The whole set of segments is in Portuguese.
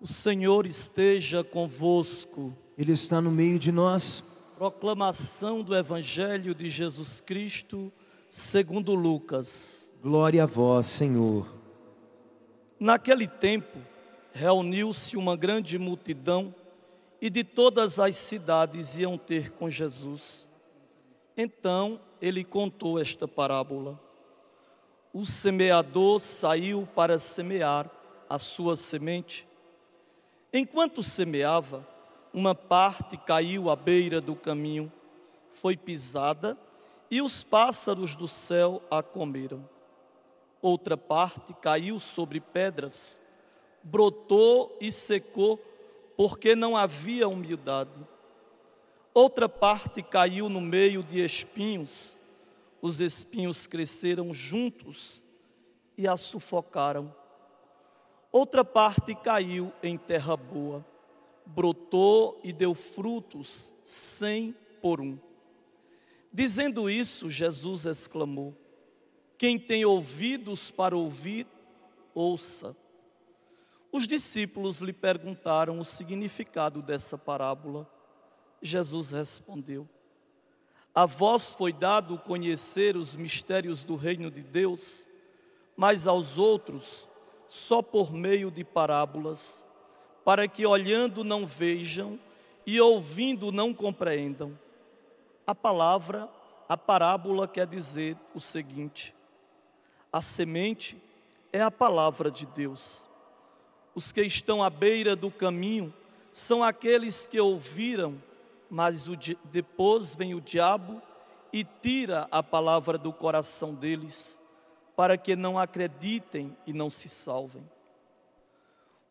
O Senhor esteja convosco. Ele está no meio de nós. Proclamação do Evangelho de Jesus Cristo, segundo Lucas. Glória a vós, Senhor. Naquele tempo, reuniu-se uma grande multidão e de todas as cidades iam ter com Jesus. Então ele contou esta parábola. O semeador saiu para semear a sua semente. Enquanto semeava, uma parte caiu à beira do caminho, foi pisada e os pássaros do céu a comeram. Outra parte caiu sobre pedras, brotou e secou, porque não havia humildade. Outra parte caiu no meio de espinhos, os espinhos cresceram juntos e a sufocaram. Outra parte caiu em terra boa, brotou e deu frutos, cem por um. Dizendo isso, Jesus exclamou: Quem tem ouvidos para ouvir, ouça. Os discípulos lhe perguntaram o significado dessa parábola. Jesus respondeu: A vós foi dado conhecer os mistérios do reino de Deus, mas aos outros só por meio de parábolas, para que olhando não vejam e ouvindo não compreendam. A palavra, a parábola quer dizer o seguinte: a semente é a palavra de Deus. Os que estão à beira do caminho são aqueles que ouviram, mas o, depois vem o diabo e tira a palavra do coração deles para que não acreditem e não se salvem.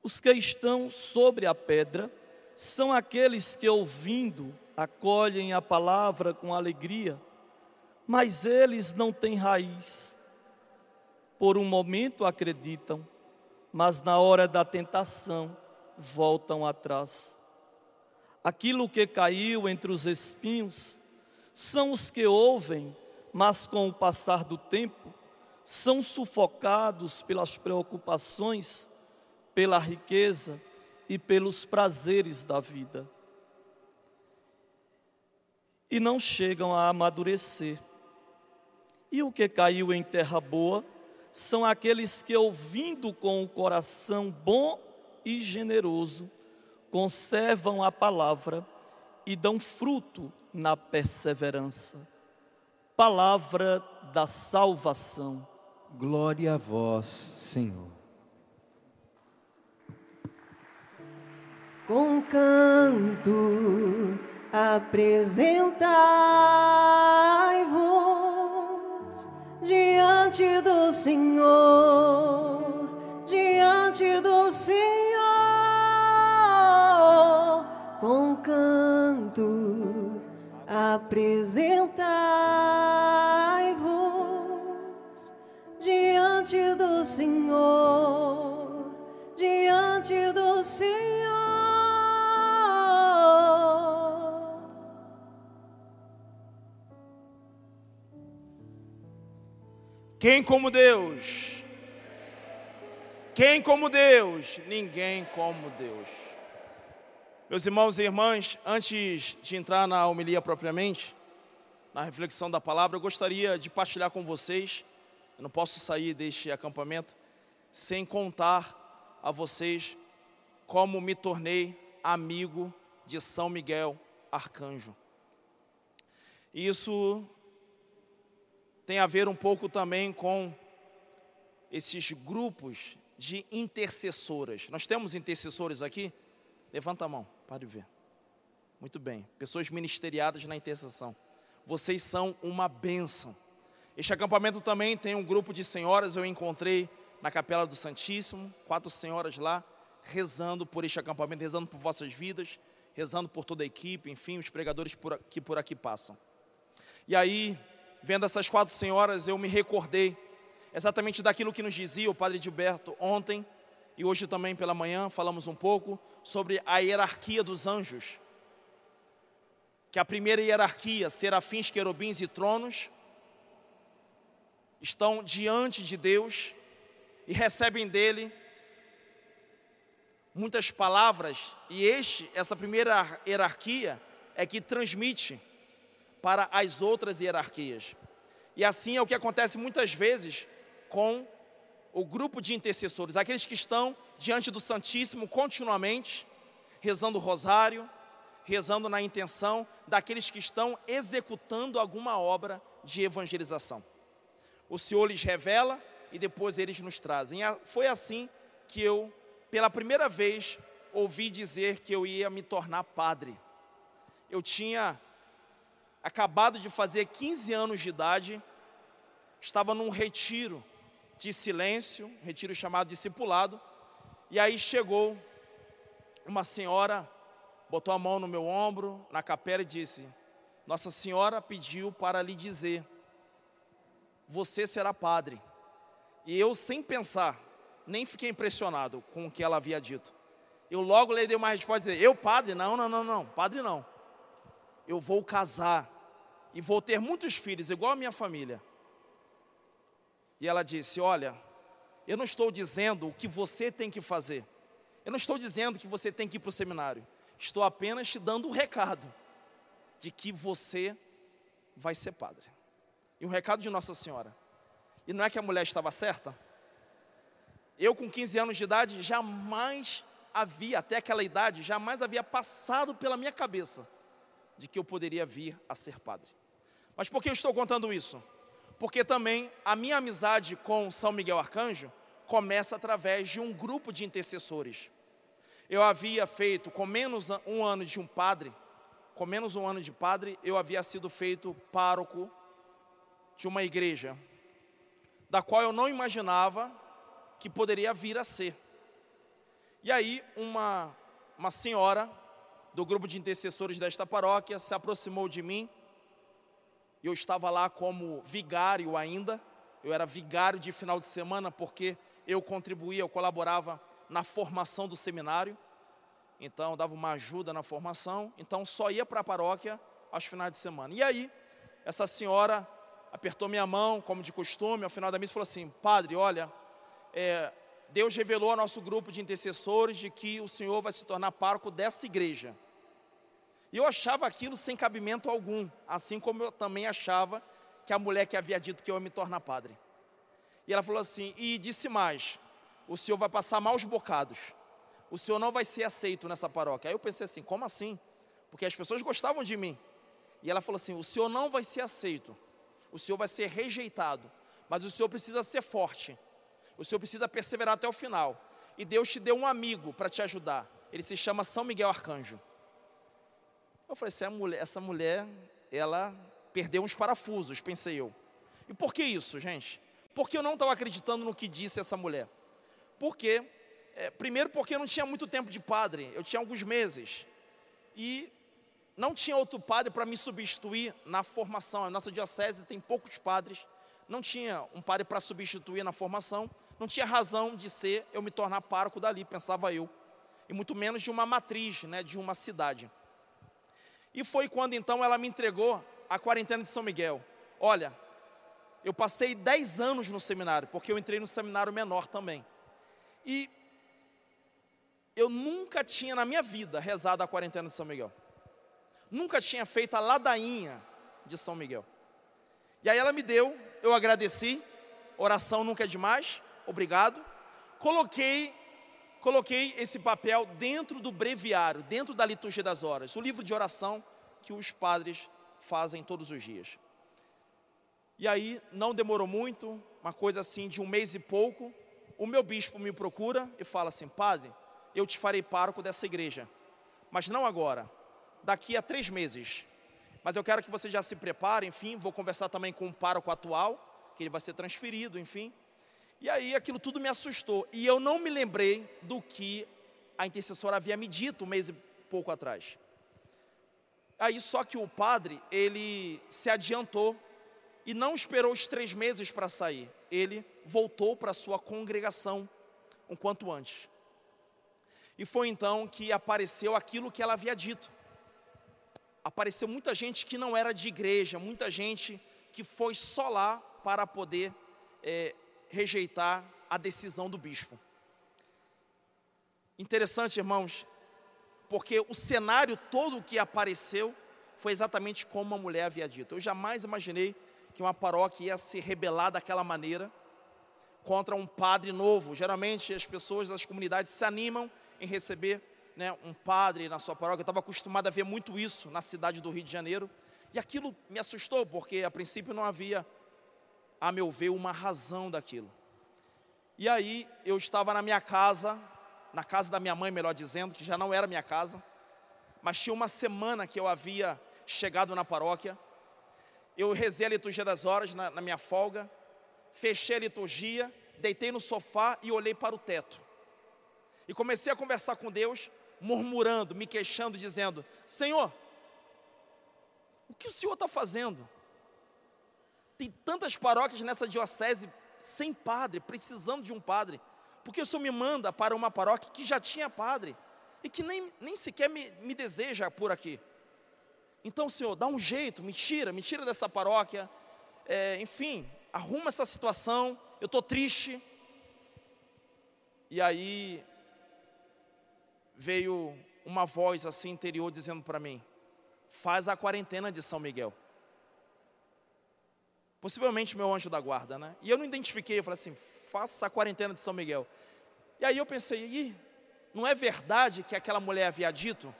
Os que estão sobre a pedra são aqueles que, ouvindo, acolhem a palavra com alegria, mas eles não têm raiz. Por um momento acreditam, mas na hora da tentação voltam atrás. Aquilo que caiu entre os espinhos são os que ouvem, mas com o passar do tempo são sufocados pelas preocupações, pela riqueza e pelos prazeres da vida. E não chegam a amadurecer. E o que caiu em terra boa são aqueles que, ouvindo com o coração bom e generoso, conservam a palavra e dão fruto na perseverança. Palavra da salvação. Glória a vós, Senhor. Com canto apresentai-vos diante do Senhor, diante do Senhor, com canto apresentai-vos diante do Senhor, diante do Senhor. Quem como Deus? Quem como Deus? Ninguém como Deus. Meus irmãos e irmãs, antes de entrar na homilia propriamente, na reflexão da palavra, eu gostaria de partilhar com vocês eu não posso sair deste acampamento sem contar a vocês como me tornei amigo de São Miguel Arcanjo. Isso tem a ver um pouco também com esses grupos de intercessoras. Nós temos intercessores aqui? Levanta a mão, pode ver. Muito bem, pessoas ministeriadas na intercessão. Vocês são uma bênção. Este acampamento também tem um grupo de senhoras, eu encontrei na Capela do Santíssimo, quatro senhoras lá, rezando por este acampamento, rezando por vossas vidas, rezando por toda a equipe, enfim, os pregadores por, que por aqui passam. E aí, vendo essas quatro senhoras, eu me recordei exatamente daquilo que nos dizia o Padre Gilberto ontem, e hoje também pela manhã falamos um pouco sobre a hierarquia dos anjos. Que a primeira hierarquia, serafins, querubins e tronos, estão diante de Deus e recebem dele muitas palavras, e este, essa primeira hierarquia é que transmite para as outras hierarquias. E assim é o que acontece muitas vezes com o grupo de intercessores, aqueles que estão diante do Santíssimo continuamente, rezando o rosário, rezando na intenção daqueles que estão executando alguma obra de evangelização. O Senhor lhes revela e depois eles nos trazem. Foi assim que eu, pela primeira vez, ouvi dizer que eu ia me tornar padre. Eu tinha acabado de fazer 15 anos de idade, estava num retiro de silêncio, um retiro chamado discipulado, e aí chegou uma senhora, botou a mão no meu ombro, na capela e disse: Nossa Senhora pediu para lhe dizer, você será padre. E eu, sem pensar, nem fiquei impressionado com o que ela havia dito. Eu logo lhe dei uma resposta dizer: Eu, padre? Não, não, não, não, padre não. Eu vou casar e vou ter muitos filhos, igual a minha família. E ela disse: Olha, eu não estou dizendo o que você tem que fazer. Eu não estou dizendo que você tem que ir para o seminário. Estou apenas te dando o um recado de que você vai ser padre. E um recado de Nossa Senhora. E não é que a mulher estava certa? Eu, com 15 anos de idade, jamais havia, até aquela idade, jamais havia passado pela minha cabeça de que eu poderia vir a ser padre. Mas por que eu estou contando isso? Porque também a minha amizade com São Miguel Arcanjo começa através de um grupo de intercessores. Eu havia feito, com menos um ano de um padre, com menos um ano de padre, eu havia sido feito pároco de uma igreja, da qual eu não imaginava que poderia vir a ser. E aí, uma, uma senhora do grupo de intercessores desta paróquia se aproximou de mim eu estava lá como vigário ainda, eu era vigário de final de semana porque eu contribuía, eu colaborava na formação do seminário, então dava uma ajuda na formação, então só ia para a paróquia aos finais de semana. E aí, essa senhora apertou minha mão, como de costume, ao final da missa falou assim: Padre, olha, é, Deus revelou ao nosso grupo de intercessores de que o senhor vai se tornar pároco dessa igreja. E eu achava aquilo sem cabimento algum, assim como eu também achava que a mulher que havia dito que eu ia me tornar padre. E ela falou assim: e disse mais: o senhor vai passar maus bocados, o senhor não vai ser aceito nessa paróquia. Aí eu pensei assim: como assim? Porque as pessoas gostavam de mim. E ela falou assim: o senhor não vai ser aceito, o senhor vai ser rejeitado, mas o senhor precisa ser forte, o senhor precisa perseverar até o final. E Deus te deu um amigo para te ajudar, ele se chama São Miguel Arcanjo. Eu falei, essa mulher, essa mulher, ela perdeu uns parafusos, pensei eu. E por que isso, gente? Porque eu não estava acreditando no que disse essa mulher. Porque, é, primeiro porque eu não tinha muito tempo de padre, eu tinha alguns meses. E não tinha outro padre para me substituir na formação. A nossa diocese tem poucos padres, não tinha um padre para substituir na formação, não tinha razão de ser eu me tornar pároco dali, pensava eu. E muito menos de uma matriz, né, de uma cidade. E foi quando então ela me entregou a quarentena de São Miguel. Olha, eu passei 10 anos no seminário, porque eu entrei no seminário menor também. E eu nunca tinha na minha vida rezado a quarentena de São Miguel. Nunca tinha feito a ladainha de São Miguel. E aí ela me deu, eu agradeci, oração nunca é demais, obrigado. Coloquei coloquei esse papel dentro do breviário, dentro da liturgia das horas, o livro de oração que os padres fazem todos os dias. E aí, não demorou muito, uma coisa assim de um mês e pouco, o meu bispo me procura e fala assim: Padre, eu te farei pároco dessa igreja, mas não agora, daqui a três meses. Mas eu quero que você já se prepare, enfim, vou conversar também com o pároco atual, que ele vai ser transferido, enfim. E aí aquilo tudo me assustou. E eu não me lembrei do que a intercessora havia me dito um mês e pouco atrás. Aí só que o padre, ele se adiantou e não esperou os três meses para sair. Ele voltou para sua congregação um quanto antes. E foi então que apareceu aquilo que ela havia dito. Apareceu muita gente que não era de igreja, muita gente que foi só lá para poder é, rejeitar a decisão do bispo. Interessante, irmãos, porque o cenário todo que apareceu foi exatamente como a mulher havia dito. Eu jamais imaginei que uma paróquia ia se rebelar daquela maneira contra um padre novo. Geralmente as pessoas das comunidades se animam em receber né, um padre na sua paróquia. Eu estava acostumado a ver muito isso na cidade do Rio de Janeiro. E aquilo me assustou, porque a princípio não havia, a meu ver, uma razão daquilo. E aí eu estava na minha casa, na casa da minha mãe, melhor dizendo, que já não era minha casa, mas tinha uma semana que eu havia chegado na paróquia. Eu rezei a liturgia das horas na, na minha folga, fechei a liturgia, deitei no sofá e olhei para o teto. E comecei a conversar com Deus, murmurando, me queixando, dizendo: Senhor, o que o Senhor está fazendo? Tem tantas paróquias nessa diocese sem padre, precisando de um padre. Porque o Senhor me manda para uma paróquia que já tinha padre e que nem, nem sequer me, me deseja por aqui. Então, Senhor, dá um jeito, me tira, me tira dessa paróquia. É, enfim, arruma essa situação. Eu estou triste. E aí veio uma voz assim interior dizendo para mim: faz a quarentena de São Miguel. Possivelmente meu anjo da guarda, né? E eu não identifiquei, eu falei assim: faça a quarentena de São Miguel. E aí eu pensei: Ih, não é verdade que aquela mulher havia dito?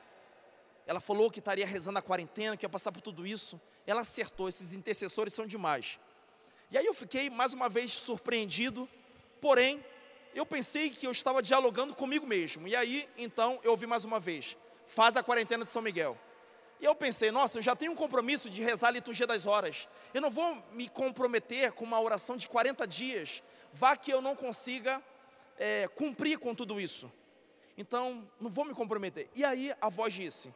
Ela falou que estaria rezando a quarentena, que ia passar por tudo isso. Ela acertou, esses intercessores são demais. E aí eu fiquei mais uma vez surpreendido, porém, eu pensei que eu estava dialogando comigo mesmo. E aí, então, eu ouvi mais uma vez: faz a quarentena de São Miguel. E eu pensei, nossa, eu já tenho um compromisso de rezar a liturgia das horas. Eu não vou me comprometer com uma oração de 40 dias. Vá que eu não consiga é, cumprir com tudo isso. Então, não vou me comprometer. E aí a voz disse: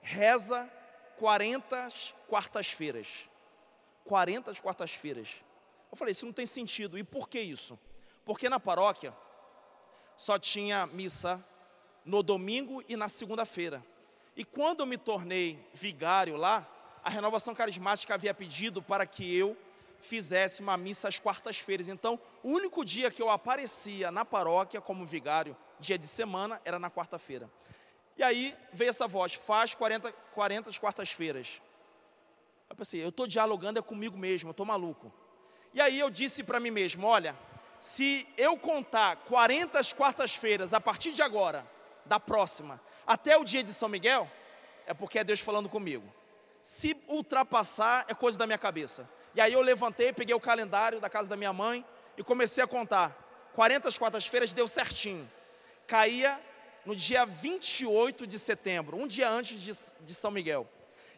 reza 40 quartas-feiras. 40 quartas-feiras. Eu falei, isso não tem sentido. E por que isso? Porque na paróquia só tinha missa no domingo e na segunda-feira. E quando eu me tornei vigário lá, a renovação carismática havia pedido para que eu fizesse uma missa às quartas-feiras. Então, o único dia que eu aparecia na paróquia como vigário, dia de semana, era na quarta-feira. E aí veio essa voz: faz 40, 40 quartas-feiras. Eu pensei, eu estou dialogando é comigo mesmo, eu estou maluco. E aí eu disse para mim mesmo: olha, se eu contar 40 quartas-feiras a partir de agora, da próxima, até o dia de São Miguel, é porque é Deus falando comigo. Se ultrapassar, é coisa da minha cabeça. E aí eu levantei, peguei o calendário da casa da minha mãe e comecei a contar. 40 quartas-feiras deu certinho. Caía no dia 28 de setembro, um dia antes de, de São Miguel.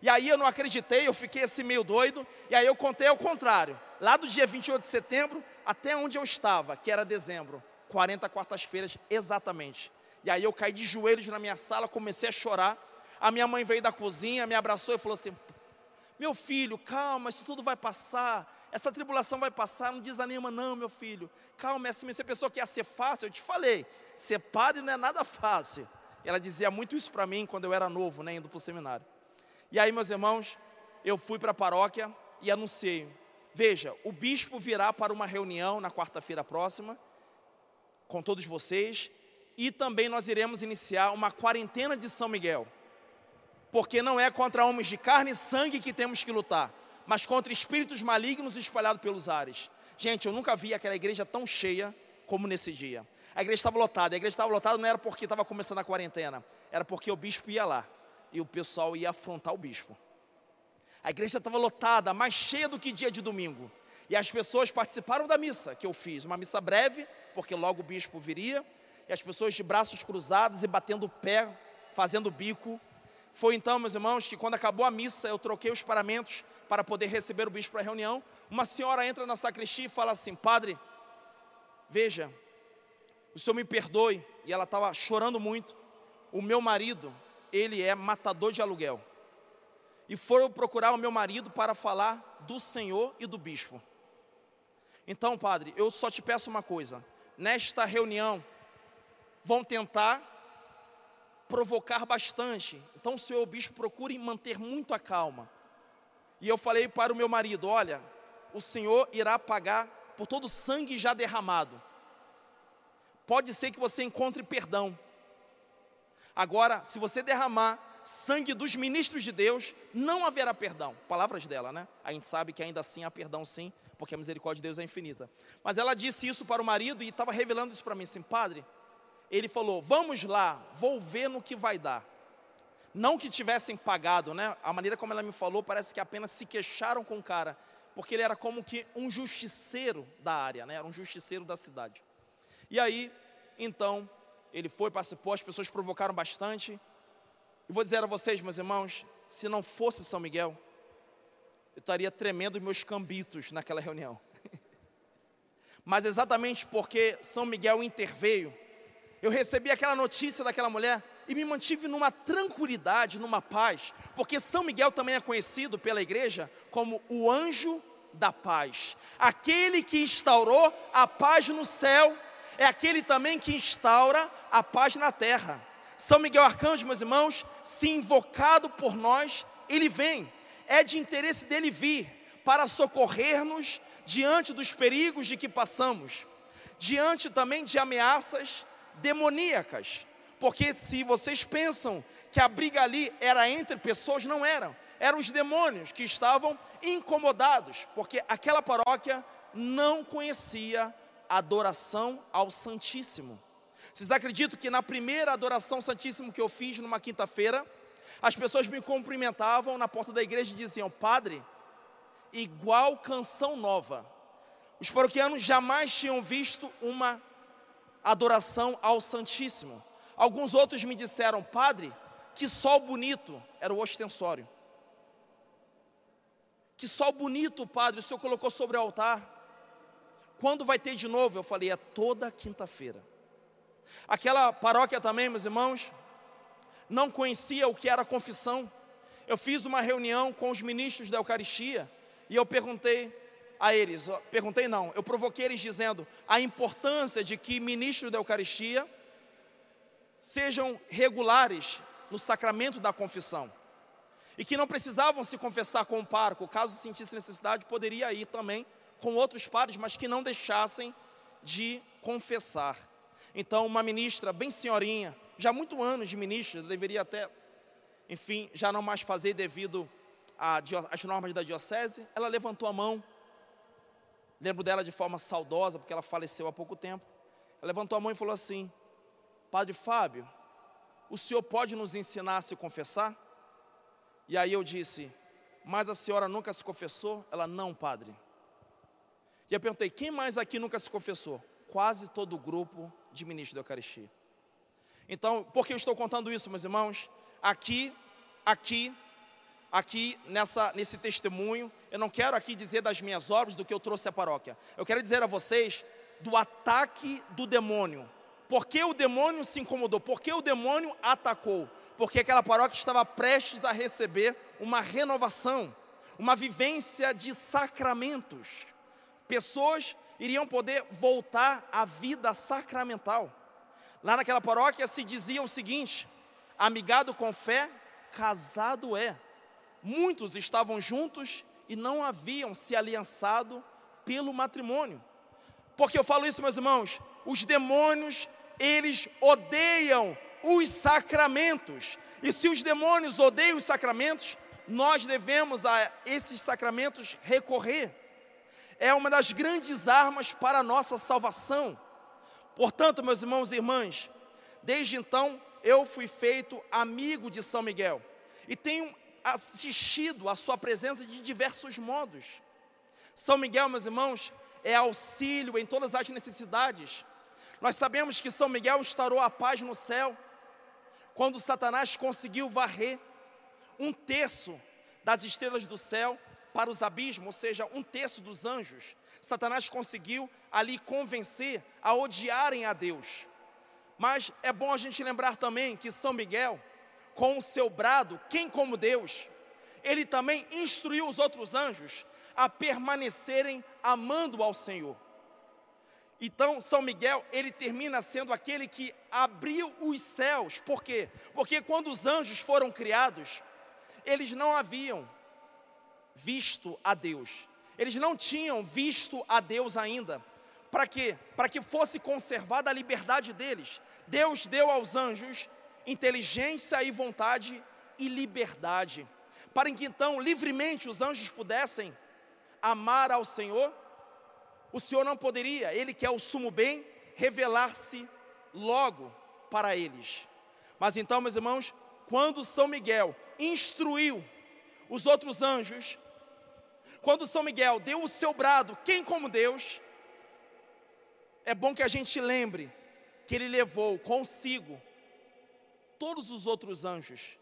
E aí eu não acreditei, eu fiquei assim meio doido, e aí eu contei ao contrário. Lá do dia 28 de setembro até onde eu estava, que era dezembro, 40 quartas-feiras exatamente. E aí eu caí de joelhos na minha sala, comecei a chorar. A minha mãe veio da cozinha, me abraçou e falou assim: Meu filho, calma, isso tudo vai passar. Essa tribulação vai passar, não desanima não, meu filho. Calma, é assim, pensou que ia ser fácil? Eu te falei, ser padre não é nada fácil. E ela dizia muito isso para mim quando eu era novo, né, indo para o seminário. E aí, meus irmãos, eu fui para a paróquia e anunciei. Veja, o bispo virá para uma reunião na quarta-feira próxima, com todos vocês, e também nós iremos iniciar uma quarentena de São Miguel. Porque não é contra homens de carne e sangue que temos que lutar, mas contra espíritos malignos espalhados pelos ares. Gente, eu nunca vi aquela igreja tão cheia como nesse dia. A igreja estava lotada. A igreja estava lotada não era porque estava começando a quarentena, era porque o bispo ia lá e o pessoal ia afrontar o bispo. A igreja estava lotada, mais cheia do que dia de domingo. E as pessoas participaram da missa que eu fiz, uma missa breve, porque logo o bispo viria e as pessoas de braços cruzados e batendo o pé, fazendo bico. Foi então, meus irmãos, que quando acabou a missa, eu troquei os paramentos para poder receber o bispo para a reunião. Uma senhora entra na sacristia e fala assim: Padre, veja, o senhor me perdoe. E ela estava chorando muito. O meu marido, ele é matador de aluguel. E foram procurar o meu marido para falar do Senhor e do bispo. Então, padre, eu só te peço uma coisa: nesta reunião, vão tentar provocar bastante. Então, senhor bispo procure manter muito a calma. E eu falei para o meu marido: olha, o senhor irá pagar por todo o sangue já derramado. pode ser que você encontre perdão. Agora, se você derramar sangue dos ministros de Deus, não haverá perdão. Palavras dela, né? A gente sabe que ainda assim há perdão sim, porque a misericórdia de Deus é infinita. Mas ela disse isso para o marido e estava revelando isso para mim, assim, padre. Ele falou: Vamos lá, vou ver no que vai dar. Não que tivessem pagado, né? A maneira como ela me falou, parece que apenas se queixaram com o cara, porque ele era como que um justiceiro da área, né? Era um justiceiro da cidade. E aí, então, ele foi, participou, as pessoas provocaram bastante. E vou dizer a vocês, meus irmãos, se não fosse São Miguel, eu estaria tremendo meus cambitos naquela reunião. Mas exatamente porque São Miguel interveio, eu recebi aquela notícia daquela mulher e me mantive numa tranquilidade, numa paz, porque São Miguel também é conhecido pela igreja como o anjo da paz, aquele que instaurou a paz no céu, é aquele também que instaura a paz na terra. São Miguel Arcanjo, meus irmãos, se invocado por nós, ele vem, é de interesse dele vir para socorrer-nos diante dos perigos de que passamos, diante também de ameaças demoníacas. Porque se vocês pensam que a briga ali era entre pessoas, não eram. Eram os demônios que estavam incomodados, porque aquela paróquia não conhecia adoração ao Santíssimo. Vocês acreditam que na primeira adoração Santíssimo que eu fiz numa quinta-feira, as pessoas me cumprimentavam na porta da igreja e diziam: Padre, igual canção nova. Os paroquianos jamais tinham visto uma adoração ao Santíssimo. Alguns outros me disseram, padre, que sol bonito era o ostensório. Que sol bonito, padre, o senhor colocou sobre o altar. Quando vai ter de novo? Eu falei, é toda quinta-feira. Aquela paróquia também, meus irmãos, não conhecia o que era confissão. Eu fiz uma reunião com os ministros da Eucaristia e eu perguntei a eles, perguntei não, eu provoquei eles dizendo a importância de que ministros da Eucaristia sejam regulares no sacramento da confissão. E que não precisavam se confessar com o pároco, caso sentisse necessidade, poderia ir também com outros padres, mas que não deixassem de confessar. Então, uma ministra bem senhorinha, já há muitos anos de ministra, deveria até, enfim, já não mais fazer devido às normas da diocese, ela levantou a mão Lembro dela de forma saudosa, porque ela faleceu há pouco tempo. Ela levantou a mão e falou assim: Padre Fábio, o senhor pode nos ensinar a se confessar? E aí eu disse: Mas a senhora nunca se confessou? Ela, não, padre. E eu perguntei: Quem mais aqui nunca se confessou? Quase todo o grupo de ministros da Eucaristia. Então, por que eu estou contando isso, meus irmãos? Aqui, aqui, aqui nessa, nesse testemunho, eu não quero aqui dizer das minhas obras, do que eu trouxe à paróquia. Eu quero dizer a vocês do ataque do demônio. Por que o demônio se incomodou? Por que o demônio atacou? Porque aquela paróquia estava prestes a receber uma renovação, uma vivência de sacramentos. Pessoas iriam poder voltar à vida sacramental. Lá naquela paróquia se dizia o seguinte: amigado com fé, casado é. Muitos estavam juntos e não haviam se aliançado pelo matrimônio. Porque eu falo isso, meus irmãos, os demônios, eles odeiam os sacramentos. E se os demônios odeiam os sacramentos, nós devemos a esses sacramentos recorrer. É uma das grandes armas para a nossa salvação. Portanto, meus irmãos e irmãs, desde então eu fui feito amigo de São Miguel e tenho assistido a sua presença de diversos modos. São Miguel, meus irmãos, é auxílio em todas as necessidades. Nós sabemos que São Miguel instaurou a paz no céu, quando Satanás conseguiu varrer um terço das estrelas do céu para os abismos, ou seja, um terço dos anjos. Satanás conseguiu ali convencer a odiarem a Deus. Mas é bom a gente lembrar também que São Miguel, com o seu brado, quem como Deus, ele também instruiu os outros anjos a permanecerem amando ao Senhor. Então, São Miguel, ele termina sendo aquele que abriu os céus. Por quê? Porque quando os anjos foram criados, eles não haviam visto a Deus. Eles não tinham visto a Deus ainda. Para quê? Para que fosse conservada a liberdade deles. Deus deu aos anjos inteligência e vontade e liberdade, para que então livremente os anjos pudessem amar ao Senhor. O Senhor não poderia, Ele que é o sumo bem, revelar-se logo para eles. Mas então, meus irmãos, quando São Miguel instruiu os outros anjos, quando São Miguel deu o seu brado, quem como Deus, é bom que a gente lembre que ele levou consigo todos os outros anjos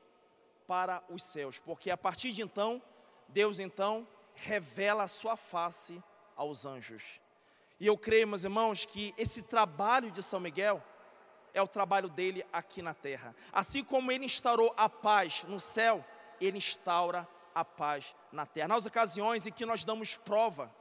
para os céus, porque a partir de então, Deus então revela a sua face aos anjos. E eu creio, meus irmãos, que esse trabalho de São Miguel é o trabalho dele aqui na terra. Assim como ele instaurou a paz no céu, ele instaura a paz na terra. Nas ocasiões em que nós damos prova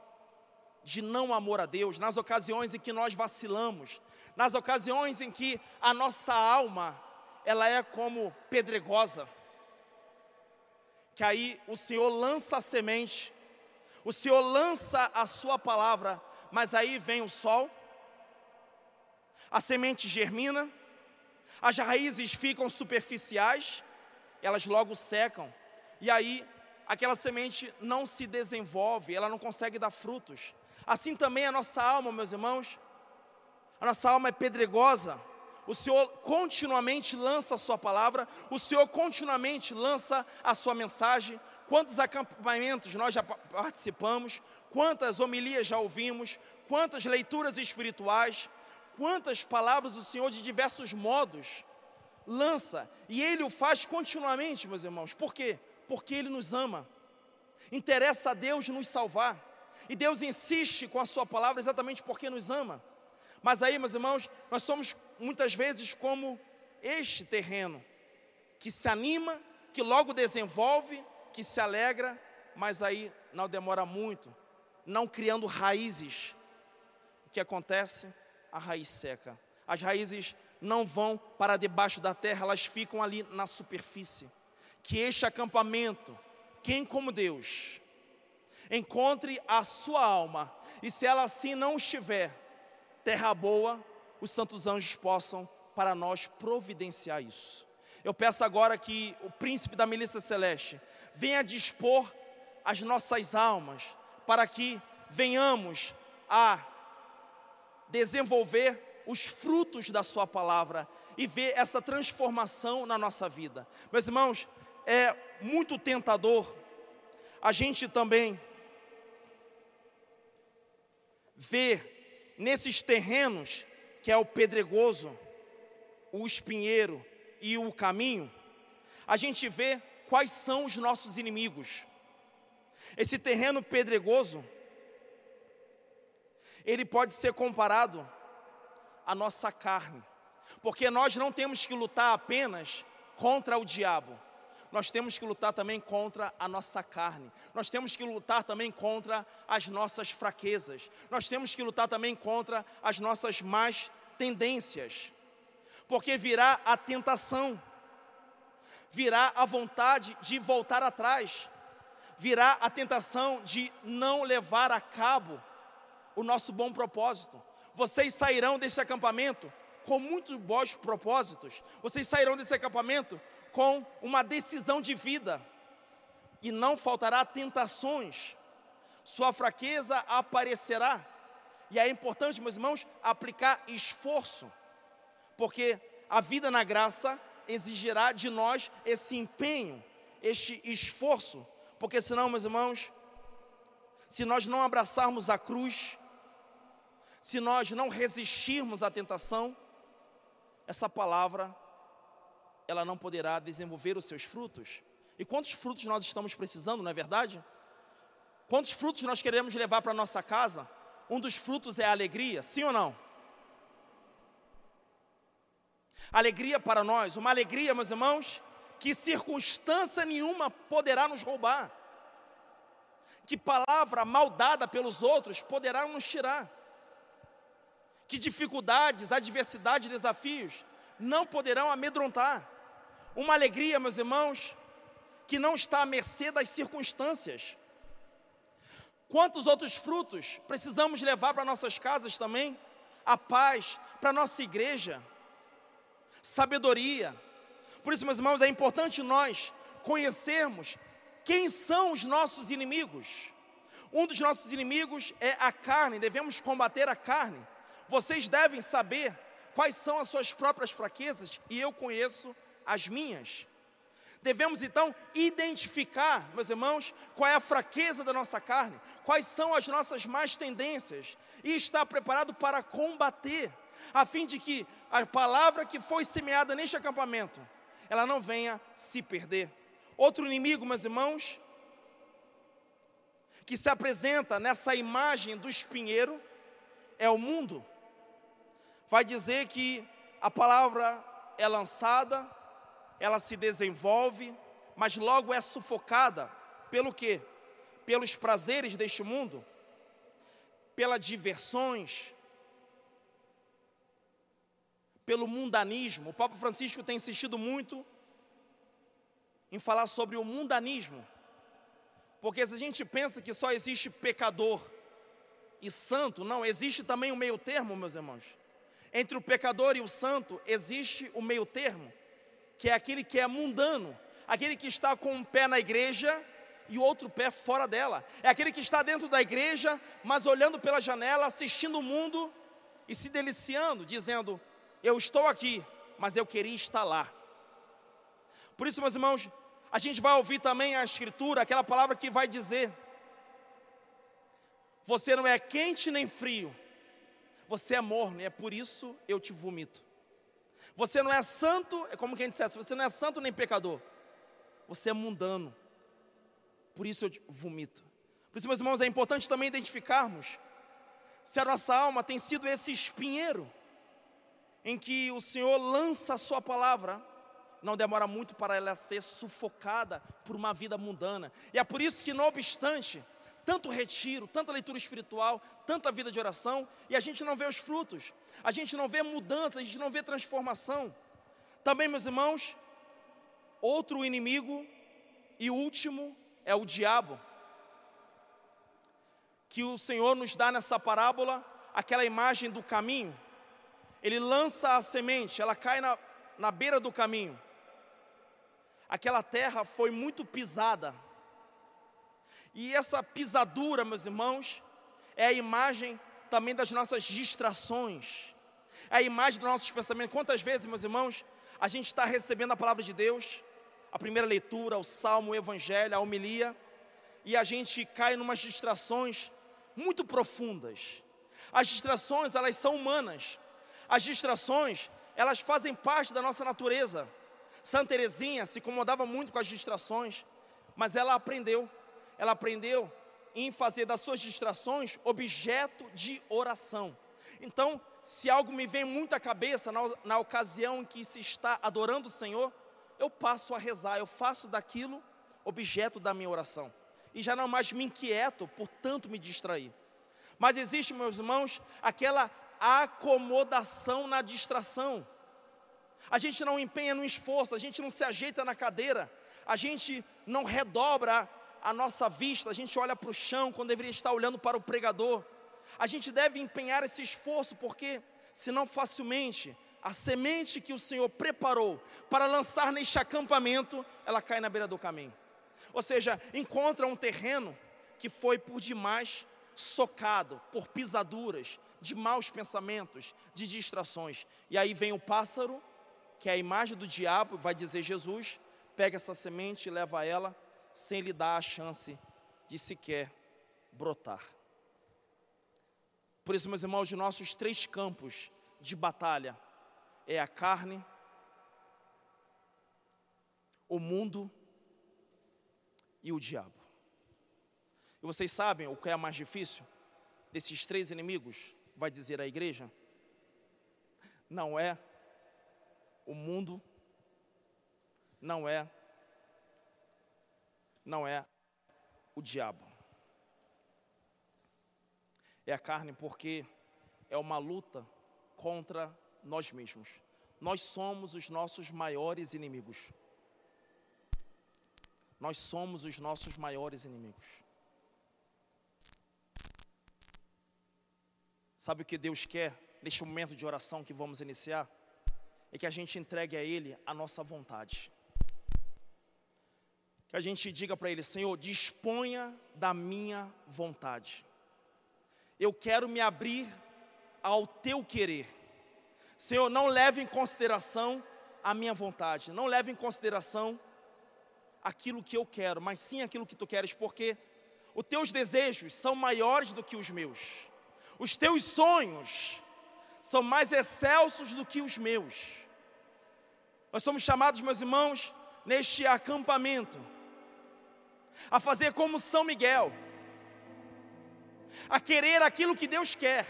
de não amor a Deus, nas ocasiões em que nós vacilamos, nas ocasiões em que a nossa alma ela é como pedregosa, que aí o Senhor lança a semente, o Senhor lança a sua palavra, mas aí vem o sol, a semente germina, as raízes ficam superficiais, elas logo secam, e aí aquela semente não se desenvolve, ela não consegue dar frutos. Assim também a nossa alma, meus irmãos, a nossa alma é pedregosa. O Senhor continuamente lança a sua palavra, o Senhor continuamente lança a sua mensagem. Quantos acampamentos nós já participamos, quantas homilias já ouvimos, quantas leituras espirituais, quantas palavras o Senhor de diversos modos lança, e Ele o faz continuamente, meus irmãos. Por quê? Porque Ele nos ama. Interessa a Deus nos salvar. E Deus insiste com a Sua palavra exatamente porque nos ama. Mas aí, meus irmãos, nós somos muitas vezes como este terreno, que se anima, que logo desenvolve, que se alegra, mas aí não demora muito, não criando raízes. O que acontece? A raiz seca. As raízes não vão para debaixo da terra, elas ficam ali na superfície. Que este acampamento, quem como Deus, encontre a sua alma, e se ela assim não estiver, terra boa, os santos anjos possam para nós providenciar isso. Eu peço agora que o príncipe da milícia celeste venha dispor as nossas almas para que venhamos a desenvolver os frutos da Sua palavra e ver essa transformação na nossa vida. Meus irmãos, é muito tentador a gente também ver nesses terrenos, que é o pedregoso, o espinheiro e o caminho, a gente vê quais são os nossos inimigos. Esse terreno pedregoso, ele pode ser comparado a nossa carne, porque nós não temos que lutar apenas contra o diabo, nós temos que lutar também contra a nossa carne, nós temos que lutar também contra as nossas fraquezas, nós temos que lutar também contra as nossas más tendências, porque virá a tentação, virá a vontade de voltar atrás, virá a tentação de não levar a cabo o nosso bom propósito. Vocês sairão desse acampamento com muitos bons propósitos, vocês sairão desse acampamento com uma decisão de vida, e não faltará tentações, sua fraqueza aparecerá, e é importante, meus irmãos, aplicar esforço, porque a vida na graça exigirá de nós esse empenho, este esforço, porque senão, meus irmãos, se nós não abraçarmos a cruz, se nós não resistirmos à tentação, essa palavra ela não poderá desenvolver os seus frutos. E quantos frutos nós estamos precisando, não é verdade? Quantos frutos nós queremos levar para a nossa casa? Um dos frutos é a alegria, sim ou não? Alegria para nós, uma alegria, meus irmãos, que circunstância nenhuma poderá nos roubar, que palavra mal dada pelos outros poderá nos tirar que dificuldades, adversidade, desafios não poderão amedrontar. Uma alegria, meus irmãos, que não está à mercê das circunstâncias. Quantos outros frutos precisamos levar para nossas casas também? A paz, para nossa igreja, sabedoria. Por isso, meus irmãos, é importante nós conhecermos quem são os nossos inimigos. Um dos nossos inimigos é a carne, devemos combater a carne. Vocês devem saber quais são as suas próprias fraquezas e eu conheço as minhas. Devemos então identificar, meus irmãos, qual é a fraqueza da nossa carne, quais são as nossas más tendências e estar preparado para combater, a fim de que a palavra que foi semeada neste acampamento, ela não venha se perder. Outro inimigo, meus irmãos, que se apresenta nessa imagem do espinheiro é o mundo. Vai dizer que a palavra é lançada, ela se desenvolve, mas logo é sufocada pelo quê? Pelos prazeres deste mundo, pelas diversões, pelo mundanismo. O Papa Francisco tem insistido muito em falar sobre o mundanismo. Porque se a gente pensa que só existe pecador e santo, não, existe também o meio termo, meus irmãos. Entre o pecador e o santo existe o meio termo, que é aquele que é mundano, aquele que está com um pé na igreja e o outro pé fora dela. É aquele que está dentro da igreja, mas olhando pela janela, assistindo o mundo e se deliciando, dizendo: Eu estou aqui, mas eu queria estar lá. Por isso, meus irmãos, a gente vai ouvir também a Escritura, aquela palavra que vai dizer: Você não é quente nem frio, você é morno, e é por isso eu te vomito. Você não é santo, é como quem dissesse: Você não é santo nem pecador, você é mundano, por isso eu vomito. Por isso, meus irmãos, é importante também identificarmos se a nossa alma tem sido esse espinheiro em que o Senhor lança a Sua palavra não demora muito para ela ser sufocada por uma vida mundana. E é por isso que, não obstante, tanto retiro, tanta leitura espiritual, tanta vida de oração, e a gente não vê os frutos, a gente não vê mudança, a gente não vê transformação. Também, meus irmãos, outro inimigo e último é o diabo, que o Senhor nos dá nessa parábola, aquela imagem do caminho. Ele lança a semente, ela cai na, na beira do caminho aquela terra foi muito pisada. E essa pisadura, meus irmãos, é a imagem também das nossas distrações, é a imagem dos nossos pensamentos. Quantas vezes, meus irmãos, a gente está recebendo a palavra de Deus, a primeira leitura, o salmo, o evangelho, a homilia, e a gente cai em umas distrações muito profundas. As distrações, elas são humanas. As distrações, elas fazem parte da nossa natureza. Santa Teresinha se incomodava muito com as distrações, mas ela aprendeu. Ela aprendeu em fazer das suas distrações objeto de oração. Então, se algo me vem muito à cabeça na, na ocasião em que se está adorando o Senhor, eu passo a rezar, eu faço daquilo objeto da minha oração. E já não mais me inquieto por tanto me distrair. Mas existe, meus irmãos, aquela acomodação na distração a gente não empenha no esforço, a gente não se ajeita na cadeira, a gente não redobra a nossa vista, a gente olha para o chão quando deveria estar olhando para o pregador. A gente deve empenhar esse esforço, porque senão facilmente a semente que o Senhor preparou para lançar neste acampamento, ela cai na beira do caminho. Ou seja, encontra um terreno que foi por demais socado por pisaduras, de maus pensamentos, de distrações. E aí vem o pássaro que é a imagem do diabo, vai dizer Jesus, pega essa semente e leva ela, sem lhe dar a chance de sequer brotar. Por isso, meus irmãos, os nossos três campos de batalha é a carne, o mundo e o diabo. E vocês sabem o que é mais difícil desses três inimigos? Vai dizer a igreja? Não é o mundo não é não é o diabo. É a carne porque é uma luta contra nós mesmos. Nós somos os nossos maiores inimigos. Nós somos os nossos maiores inimigos. Sabe o que Deus quer neste momento de oração que vamos iniciar? É que a gente entregue a Ele a nossa vontade. Que a gente diga para Ele, Senhor, disponha da minha vontade. Eu quero me abrir ao Teu querer. Senhor, não leve em consideração a minha vontade, não leve em consideração aquilo que eu quero, mas sim aquilo que Tu queres, porque os Teus desejos são maiores do que os meus, os Teus sonhos são mais excelsos do que os meus. Nós somos chamados, meus irmãos, neste acampamento, a fazer como São Miguel, a querer aquilo que Deus quer.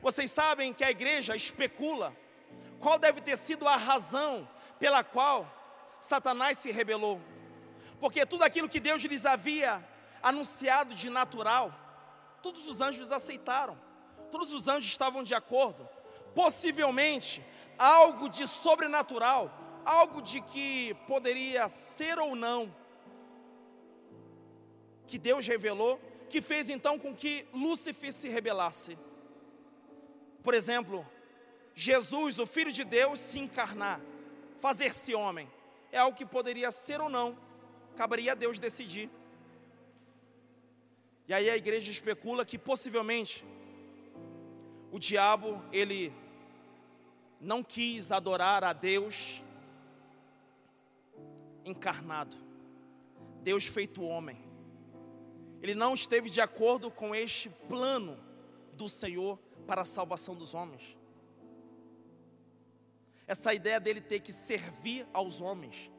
Vocês sabem que a igreja especula qual deve ter sido a razão pela qual Satanás se rebelou. Porque tudo aquilo que Deus lhes havia anunciado de natural, todos os anjos aceitaram, todos os anjos estavam de acordo. Possivelmente, algo de sobrenatural, algo de que poderia ser ou não, que Deus revelou, que fez então com que Lúcifer se rebelasse. Por exemplo, Jesus, o Filho de Deus, se encarnar, fazer-se homem, é algo que poderia ser ou não, caberia a Deus decidir. E aí a igreja especula que possivelmente o diabo, ele não quis adorar a Deus encarnado, Deus feito homem. Ele não esteve de acordo com este plano do Senhor para a salvação dos homens. Essa ideia dele ter que servir aos homens.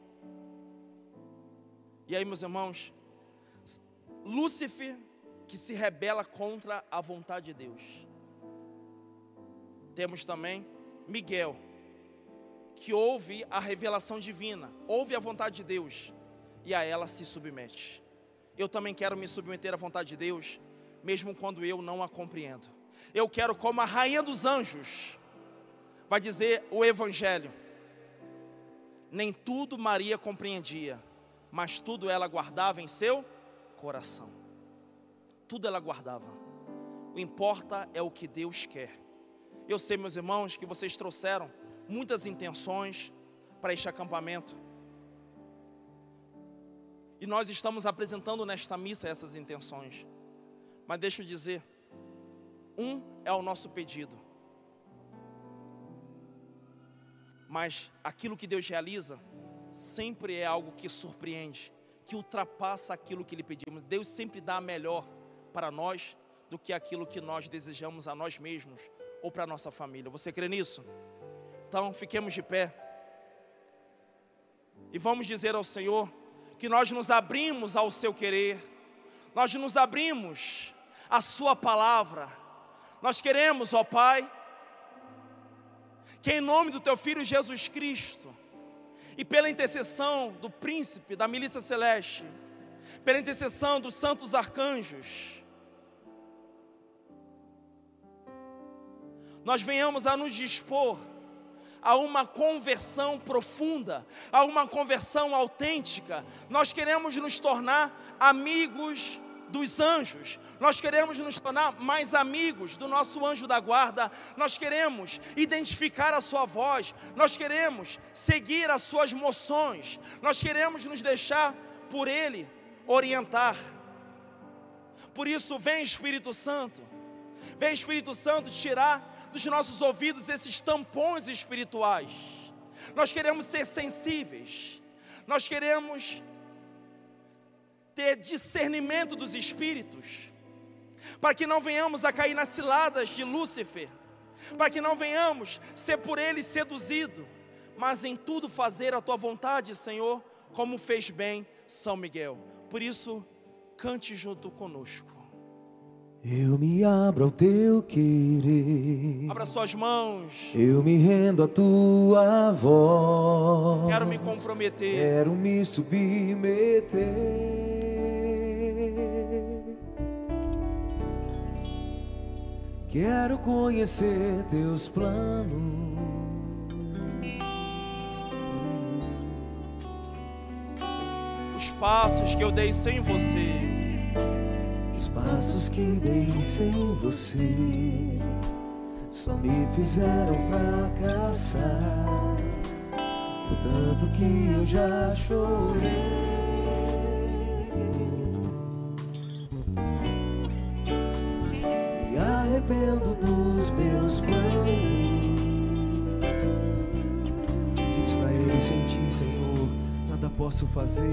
E aí, meus irmãos, Lúcifer que se rebela contra a vontade de Deus. Temos também Miguel, que ouve a revelação divina, ouve a vontade de Deus e a ela se submete. Eu também quero me submeter à vontade de Deus, mesmo quando eu não a compreendo. Eu quero, como a rainha dos anjos, vai dizer o Evangelho: nem tudo Maria compreendia, mas tudo ela guardava em seu coração. Tudo ela guardava. O importa é o que Deus quer. Eu sei, meus irmãos, que vocês trouxeram muitas intenções para este acampamento. E nós estamos apresentando nesta missa essas intenções. Mas deixa eu dizer, um é o nosso pedido. Mas aquilo que Deus realiza sempre é algo que surpreende, que ultrapassa aquilo que lhe pedimos. Deus sempre dá melhor para nós do que aquilo que nós desejamos a nós mesmos ou para a nossa família. Você crê nisso? Então, fiquemos de pé. E vamos dizer ao Senhor que nós nos abrimos ao seu querer, nós nos abrimos à Sua palavra. Nós queremos, ó Pai, que em nome do Teu Filho Jesus Cristo, e pela intercessão do príncipe da milícia celeste, pela intercessão dos santos arcanjos, nós venhamos a nos dispor a uma conversão profunda, a uma conversão autêntica. Nós queremos nos tornar amigos dos anjos, nós queremos nos tornar mais amigos do nosso anjo da guarda, nós queremos identificar a sua voz, nós queremos seguir as suas moções, nós queremos nos deixar por ele orientar. Por isso, vem Espírito Santo, vem Espírito Santo tirar dos nossos ouvidos esses tampões espirituais. Nós queremos ser sensíveis, nós queremos ter discernimento dos espíritos, para que não venhamos a cair nas ciladas de Lúcifer, para que não venhamos ser por ele seduzido, mas em tudo fazer a tua vontade, Senhor, como fez bem São Miguel. Por isso, cante junto conosco. Eu me abro ao teu querer. Abra suas mãos. Eu me rendo à tua voz. Quero me comprometer. Quero me submeter. Quero conhecer teus planos. Os passos que eu dei sem você passos que dei sem você só me fizeram fracassar. O tanto que eu já chorei. Arrependo dos meus planos. Diz pra ele sem ti, Senhor, nada posso fazer.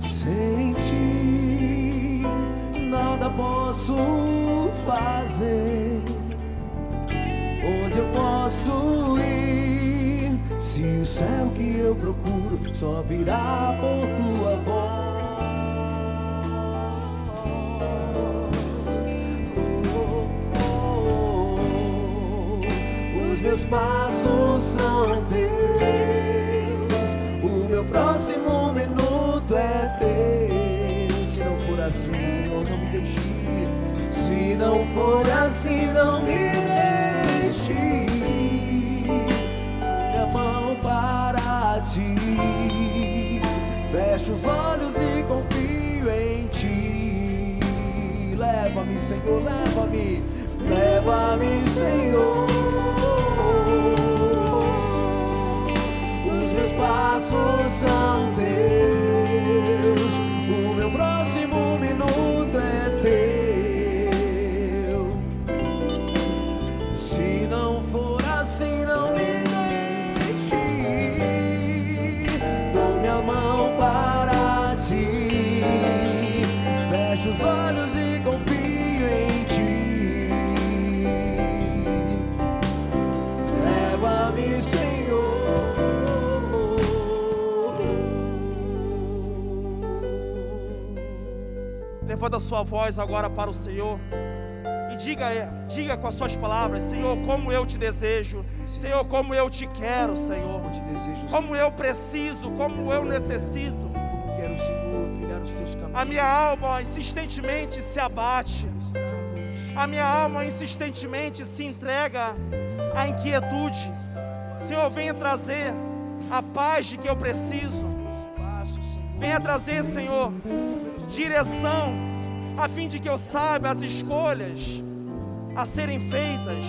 Sem ti, posso fazer. Onde eu posso ir? Se o céu que eu procuro só virá por tua voz. Oh, oh, oh. Os meus passos são teus, o meu próximo Não for assim, não me deixe. Minha mão para ti. Fecho os olhos e confio em ti. Leva-me, Senhor, leva-me. Leva-me, Senhor. Os meus passos são Levanta a sua voz agora para o Senhor. E diga, diga com as suas palavras, Senhor, como eu te desejo. Senhor, como eu te quero, Senhor. Como eu preciso, como eu necessito. Quero, Senhor, trilhar os teus caminhos. A minha alma insistentemente se abate. A minha alma insistentemente se entrega à inquietude. Senhor, venha trazer a paz de que eu preciso. Venha trazer, Senhor, direção, a fim de que eu saiba as escolhas a serem feitas.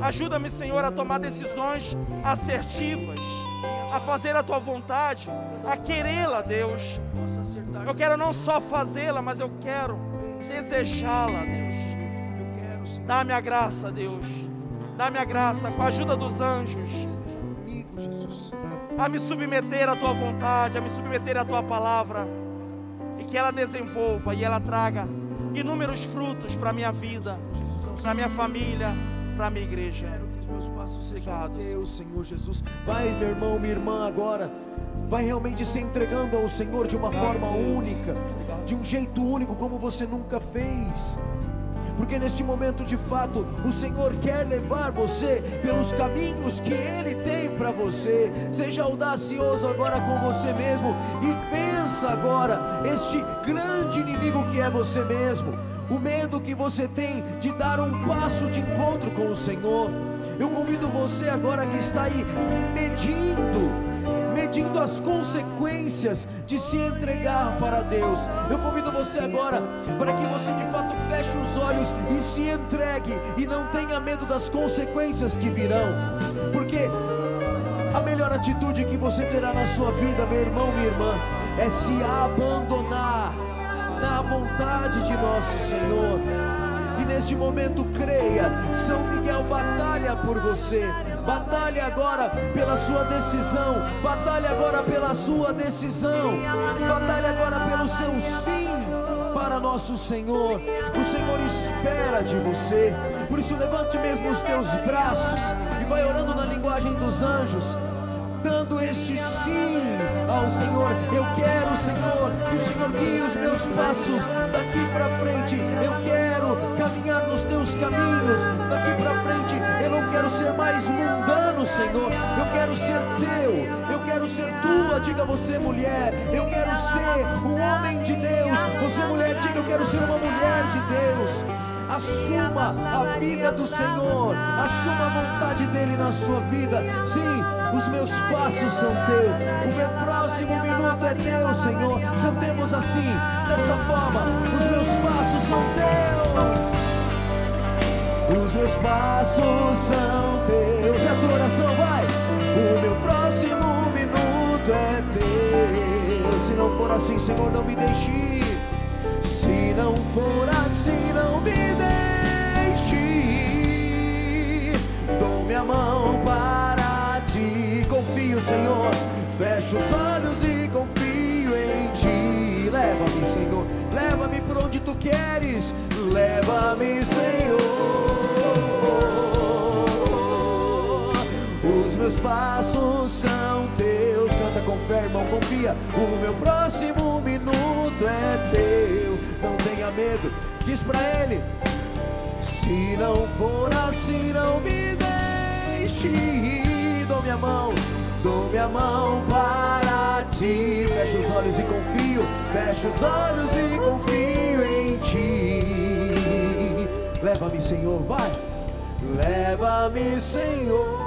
Ajuda-me, Senhor, a tomar decisões assertivas, a fazer a tua vontade, a querê-la, Deus. Eu quero não só fazê-la, mas eu quero desejá-la, Deus. Dá-me a graça, Deus. Dá-me a graça, com a ajuda dos anjos, a me submeter à tua vontade, a me submeter à tua palavra, e que ela desenvolva e ela traga inúmeros frutos para a minha vida, para a minha família, para a minha igreja. Quero que os meus passos sejam teus, Senhor Jesus. Vai, meu irmão, minha irmã, agora. Vai realmente se entregando ao Senhor de uma forma única, de um jeito único, como você nunca fez. Porque neste momento, de fato, o Senhor quer levar você pelos caminhos que Ele tem para você. Seja audacioso agora com você mesmo e vença agora este grande inimigo que é você mesmo. O medo que você tem de dar um passo de encontro com o Senhor. Eu convido você agora que está aí medindo medindo as consequências de se entregar para Deus. Eu convido você agora para que você de fato feche os olhos e se entregue e não tenha medo das consequências que virão, porque a melhor atitude que você terá na sua vida, meu irmão, minha irmã, é se abandonar na vontade de nosso Senhor. E neste momento creia, São Miguel batalha por você. Batalhe agora pela sua decisão. Batalhe agora pela sua decisão. Batalhe agora pelo seu sim para nosso Senhor. O Senhor espera de você. Por isso levante mesmo os teus braços e vai orando na linguagem dos anjos dando este sim ao Senhor. Eu quero, Senhor, que o Senhor guie os meus passos daqui para frente. Eu quero caminhar nos teus caminhos daqui para frente. Eu não quero ser mais mundano, Senhor. Eu quero ser teu. Eu quero ser tua. Diga você, mulher. Eu quero ser um homem de Deus. Você, mulher, diga eu quero ser uma mulher de Deus. Assuma a vida do Senhor, assuma a vontade dele na sua vida. Sim, os meus passos são teus, o meu próximo minuto é teu, Senhor. Cantemos assim, desta forma: os meus passos são teus. Os meus passos são teus. É a tua oração, vai. O meu próximo minuto é teu. Se não for assim, Senhor, não me deixe ir. Se não for assim, não me deixe ir. Dou minha mão para. Confio, Senhor. Fecho os olhos e confio em ti. Leva-me, Senhor. Leva-me por onde tu queres. Leva-me, Senhor. Os meus passos são teus. Canta com fé, irmão, confia. O meu próximo minuto é teu. Não tenha medo, diz pra ele. Se não for assim, não me deixe. Dou minha mão, dou minha mão para ti. Fecha os olhos e confio, fecha os olhos e confio em ti. Leva-me, Senhor, vai. Leva-me, Senhor.